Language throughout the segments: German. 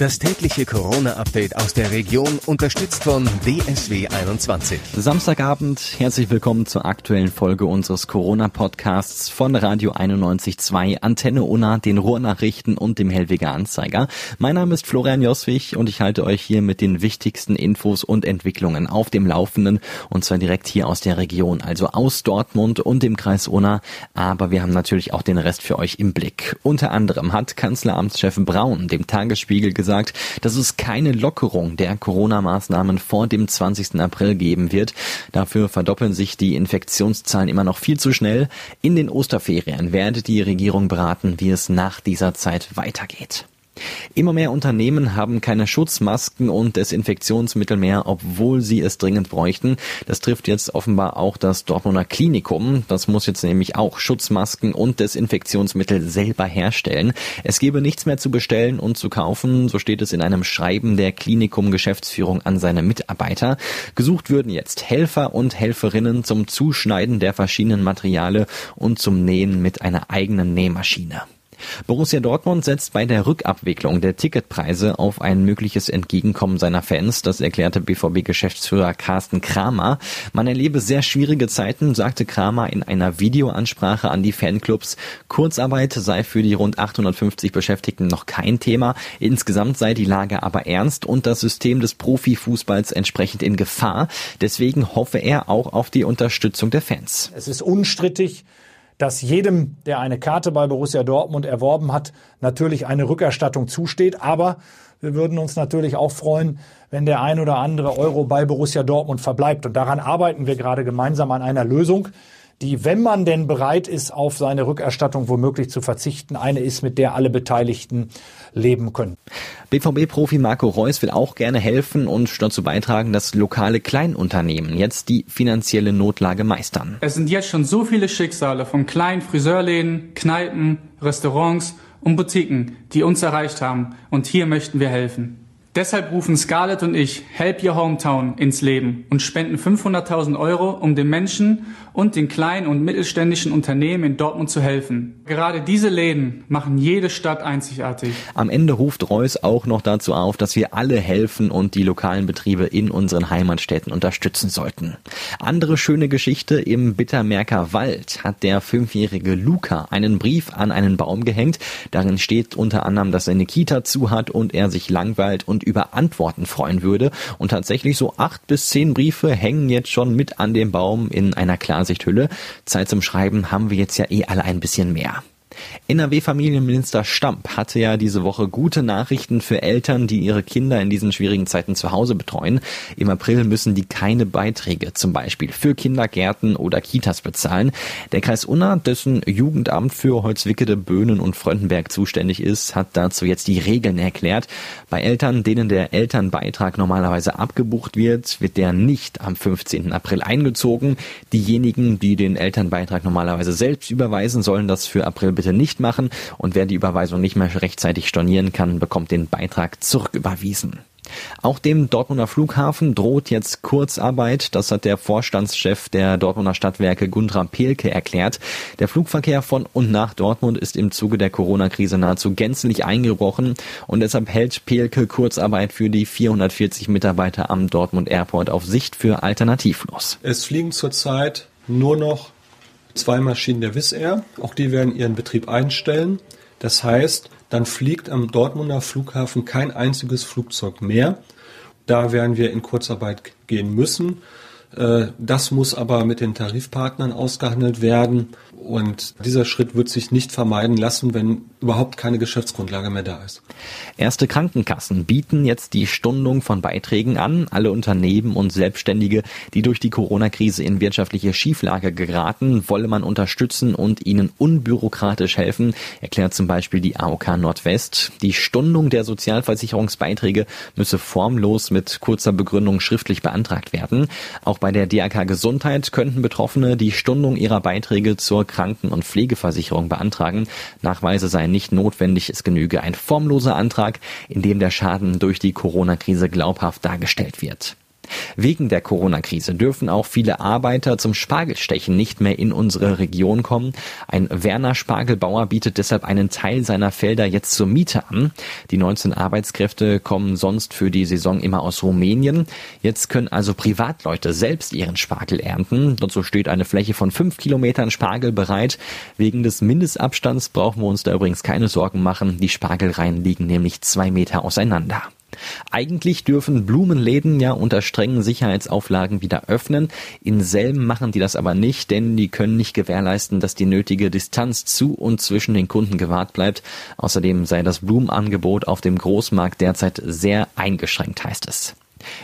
Das tägliche Corona-Update aus der Region, unterstützt von DSW 21. Samstagabend, herzlich willkommen zur aktuellen Folge unseres Corona-Podcasts von Radio 91.2, Antenne Unna, den Ruhrnachrichten und dem Hellweger Anzeiger. Mein Name ist Florian Joswig und ich halte euch hier mit den wichtigsten Infos und Entwicklungen auf dem Laufenden und zwar direkt hier aus der Region, also aus Dortmund und dem Kreis Unna. Aber wir haben natürlich auch den Rest für euch im Blick. Unter anderem hat Kanzleramtschef Braun dem Tagesspiegel gesagt, gesagt, dass es keine Lockerung der Corona-Maßnahmen vor dem 20. April geben wird. Dafür verdoppeln sich die Infektionszahlen immer noch viel zu schnell. In den Osterferien werde die Regierung beraten, wie es nach dieser Zeit weitergeht. Immer mehr Unternehmen haben keine Schutzmasken und Desinfektionsmittel mehr, obwohl sie es dringend bräuchten. Das trifft jetzt offenbar auch das Dortmunder Klinikum. Das muss jetzt nämlich auch Schutzmasken und Desinfektionsmittel selber herstellen. Es gebe nichts mehr zu bestellen und zu kaufen, so steht es in einem Schreiben der Klinikum-Geschäftsführung an seine Mitarbeiter. Gesucht würden jetzt Helfer und Helferinnen zum Zuschneiden der verschiedenen Materiale und zum Nähen mit einer eigenen Nähmaschine. Borussia Dortmund setzt bei der Rückabwicklung der Ticketpreise auf ein mögliches Entgegenkommen seiner Fans. Das erklärte BVB-Geschäftsführer Carsten Kramer. Man erlebe sehr schwierige Zeiten, sagte Kramer in einer Videoansprache an die Fanclubs. Kurzarbeit sei für die rund 850 Beschäftigten noch kein Thema. Insgesamt sei die Lage aber ernst und das System des Profifußballs entsprechend in Gefahr. Deswegen hoffe er auch auf die Unterstützung der Fans. Es ist unstrittig, dass jedem, der eine Karte bei Borussia Dortmund erworben hat, natürlich eine Rückerstattung zusteht. Aber wir würden uns natürlich auch freuen, wenn der ein oder andere Euro bei Borussia Dortmund verbleibt. Und daran arbeiten wir gerade gemeinsam an einer Lösung die, wenn man denn bereit ist, auf seine Rückerstattung womöglich zu verzichten, eine ist, mit der alle Beteiligten leben können. BVB-Profi Marco Reus will auch gerne helfen und dazu beitragen, dass lokale Kleinunternehmen jetzt die finanzielle Notlage meistern. Es sind jetzt schon so viele Schicksale von kleinen Friseurläden, Kneipen, Restaurants und Boutiquen, die uns erreicht haben. Und hier möchten wir helfen. Deshalb rufen Scarlett und ich Help Your Hometown ins Leben und spenden 500.000 Euro, um den Menschen und den kleinen und mittelständischen Unternehmen in Dortmund zu helfen. Gerade diese Läden machen jede Stadt einzigartig. Am Ende ruft Reus auch noch dazu auf, dass wir alle helfen und die lokalen Betriebe in unseren Heimatstädten unterstützen sollten. Andere schöne Geschichte im Bittermerker Wald hat der fünfjährige Luca einen Brief an einen Baum gehängt. Darin steht unter anderem, dass seine Kita zu hat und er sich langweilt und über Antworten freuen würde. Und tatsächlich so acht bis zehn Briefe hängen jetzt schon mit an dem Baum in einer Klarsichthülle. Zeit zum Schreiben haben wir jetzt ja eh alle ein bisschen mehr. NRW-Familienminister Stamp hatte ja diese Woche gute Nachrichten für Eltern, die ihre Kinder in diesen schwierigen Zeiten zu Hause betreuen. Im April müssen die keine Beiträge zum Beispiel für Kindergärten oder Kitas bezahlen. Der Kreis Unna, dessen Jugendamt für Holzwickede, Böhnen und Fröndenberg zuständig ist, hat dazu jetzt die Regeln erklärt. Bei Eltern, denen der Elternbeitrag normalerweise abgebucht wird, wird der nicht am 15. April eingezogen. Diejenigen, die den Elternbeitrag normalerweise selbst überweisen, sollen das für April bitte nicht machen und wer die Überweisung nicht mehr rechtzeitig stornieren kann, bekommt den Beitrag zurücküberwiesen. Auch dem Dortmunder Flughafen droht jetzt Kurzarbeit. Das hat der Vorstandschef der Dortmunder Stadtwerke Gundra Pelke erklärt. Der Flugverkehr von und nach Dortmund ist im Zuge der Corona-Krise nahezu gänzlich eingebrochen und deshalb hält Pelke Kurzarbeit für die 440 Mitarbeiter am Dortmund Airport auf Sicht für alternativlos. Es fliegen zurzeit nur noch zwei Maschinen der Wizz Air. Auch die werden ihren Betrieb einstellen. Das heißt, dann fliegt am Dortmunder Flughafen kein einziges Flugzeug mehr. Da werden wir in Kurzarbeit gehen müssen. Äh, das muss aber mit den Tarifpartnern ausgehandelt werden. Und dieser Schritt wird sich nicht vermeiden lassen, wenn überhaupt keine Geschäftsgrundlage mehr da ist. Erste Krankenkassen bieten jetzt die Stundung von Beiträgen an. Alle Unternehmen und Selbstständige, die durch die Corona-Krise in wirtschaftliche Schieflage geraten, wolle man unterstützen und ihnen unbürokratisch helfen, erklärt zum Beispiel die AOK Nordwest. Die Stundung der Sozialversicherungsbeiträge müsse formlos mit kurzer Begründung schriftlich beantragt werden. Auch bei der DRK Gesundheit könnten Betroffene die Stundung ihrer Beiträge zur Kranken- und Pflegeversicherung beantragen. Nachweise seien nicht notwendig, es genüge ein formloser Antrag, in dem der Schaden durch die Corona-Krise glaubhaft dargestellt wird. Wegen der Corona-Krise dürfen auch viele Arbeiter zum Spargelstechen nicht mehr in unsere Region kommen. Ein Werner Spargelbauer bietet deshalb einen Teil seiner Felder jetzt zur Miete an. Die 19 Arbeitskräfte kommen sonst für die Saison immer aus Rumänien. Jetzt können also Privatleute selbst ihren Spargel ernten. Dazu steht eine Fläche von fünf Kilometern Spargel bereit. Wegen des Mindestabstands brauchen wir uns da übrigens keine Sorgen machen. Die Spargelreihen liegen nämlich zwei Meter auseinander. Eigentlich dürfen Blumenläden ja unter strengen Sicherheitsauflagen wieder öffnen. In Selben machen die das aber nicht, denn die können nicht gewährleisten, dass die nötige Distanz zu und zwischen den Kunden gewahrt bleibt. Außerdem sei das Blumenangebot auf dem Großmarkt derzeit sehr eingeschränkt, heißt es.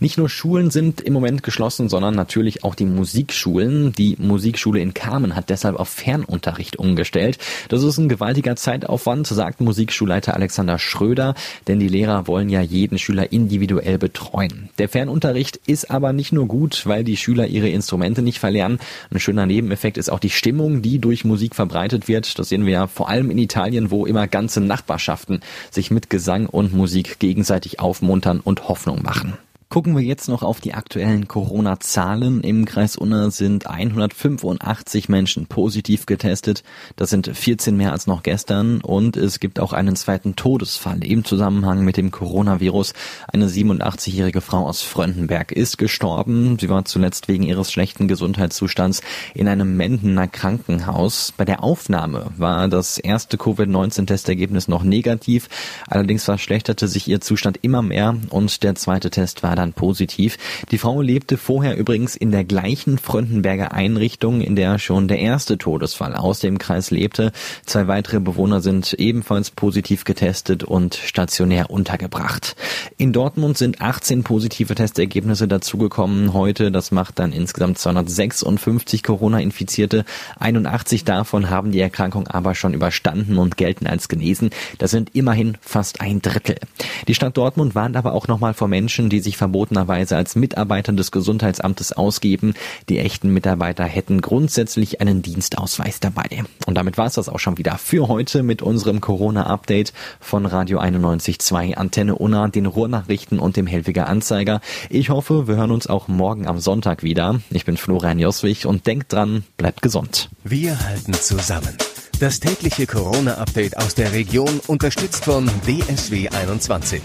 Nicht nur Schulen sind im Moment geschlossen, sondern natürlich auch die Musikschulen. Die Musikschule in Kamen hat deshalb auf Fernunterricht umgestellt. Das ist ein gewaltiger Zeitaufwand, sagt Musikschulleiter Alexander Schröder, denn die Lehrer wollen ja jeden Schüler individuell betreuen. Der Fernunterricht ist aber nicht nur gut, weil die Schüler ihre Instrumente nicht verlernen. Ein schöner Nebeneffekt ist auch die Stimmung, die durch Musik verbreitet wird. Das sehen wir ja vor allem in Italien, wo immer ganze Nachbarschaften sich mit Gesang und Musik gegenseitig aufmuntern und Hoffnung machen. Gucken wir jetzt noch auf die aktuellen Corona-Zahlen. Im Kreis Unna sind 185 Menschen positiv getestet. Das sind 14 mehr als noch gestern. Und es gibt auch einen zweiten Todesfall im Zusammenhang mit dem Coronavirus. Eine 87-jährige Frau aus Fröndenberg ist gestorben. Sie war zuletzt wegen ihres schlechten Gesundheitszustands in einem Mendener Krankenhaus. Bei der Aufnahme war das erste Covid-19-Testergebnis noch negativ. Allerdings verschlechterte sich ihr Zustand immer mehr und der zweite Test war dann positiv. Die Frau lebte vorher übrigens in der gleichen Fröndenberger Einrichtung, in der schon der erste Todesfall aus dem Kreis lebte. Zwei weitere Bewohner sind ebenfalls positiv getestet und stationär untergebracht. In Dortmund sind 18 positive Testergebnisse dazugekommen heute. Das macht dann insgesamt 256 Corona-Infizierte. 81 davon haben die Erkrankung aber schon überstanden und gelten als genesen. Das sind immerhin fast ein Drittel. Die Stadt Dortmund warnt aber auch nochmal vor Menschen, die sich verbotenerweise als Mitarbeiter des Gesundheitsamtes ausgeben. Die echten Mitarbeiter hätten grundsätzlich einen Dienstausweis dabei. Und damit war es das auch schon wieder für heute mit unserem Corona-Update von Radio 91.2 Antenne Unna, den Ruhrnachrichten und dem Helwiger Anzeiger. Ich hoffe, wir hören uns auch morgen am Sonntag wieder. Ich bin Florian Joswig und denkt dran, bleibt gesund. Wir halten zusammen. Das tägliche Corona-Update aus der Region unterstützt von DSW 21.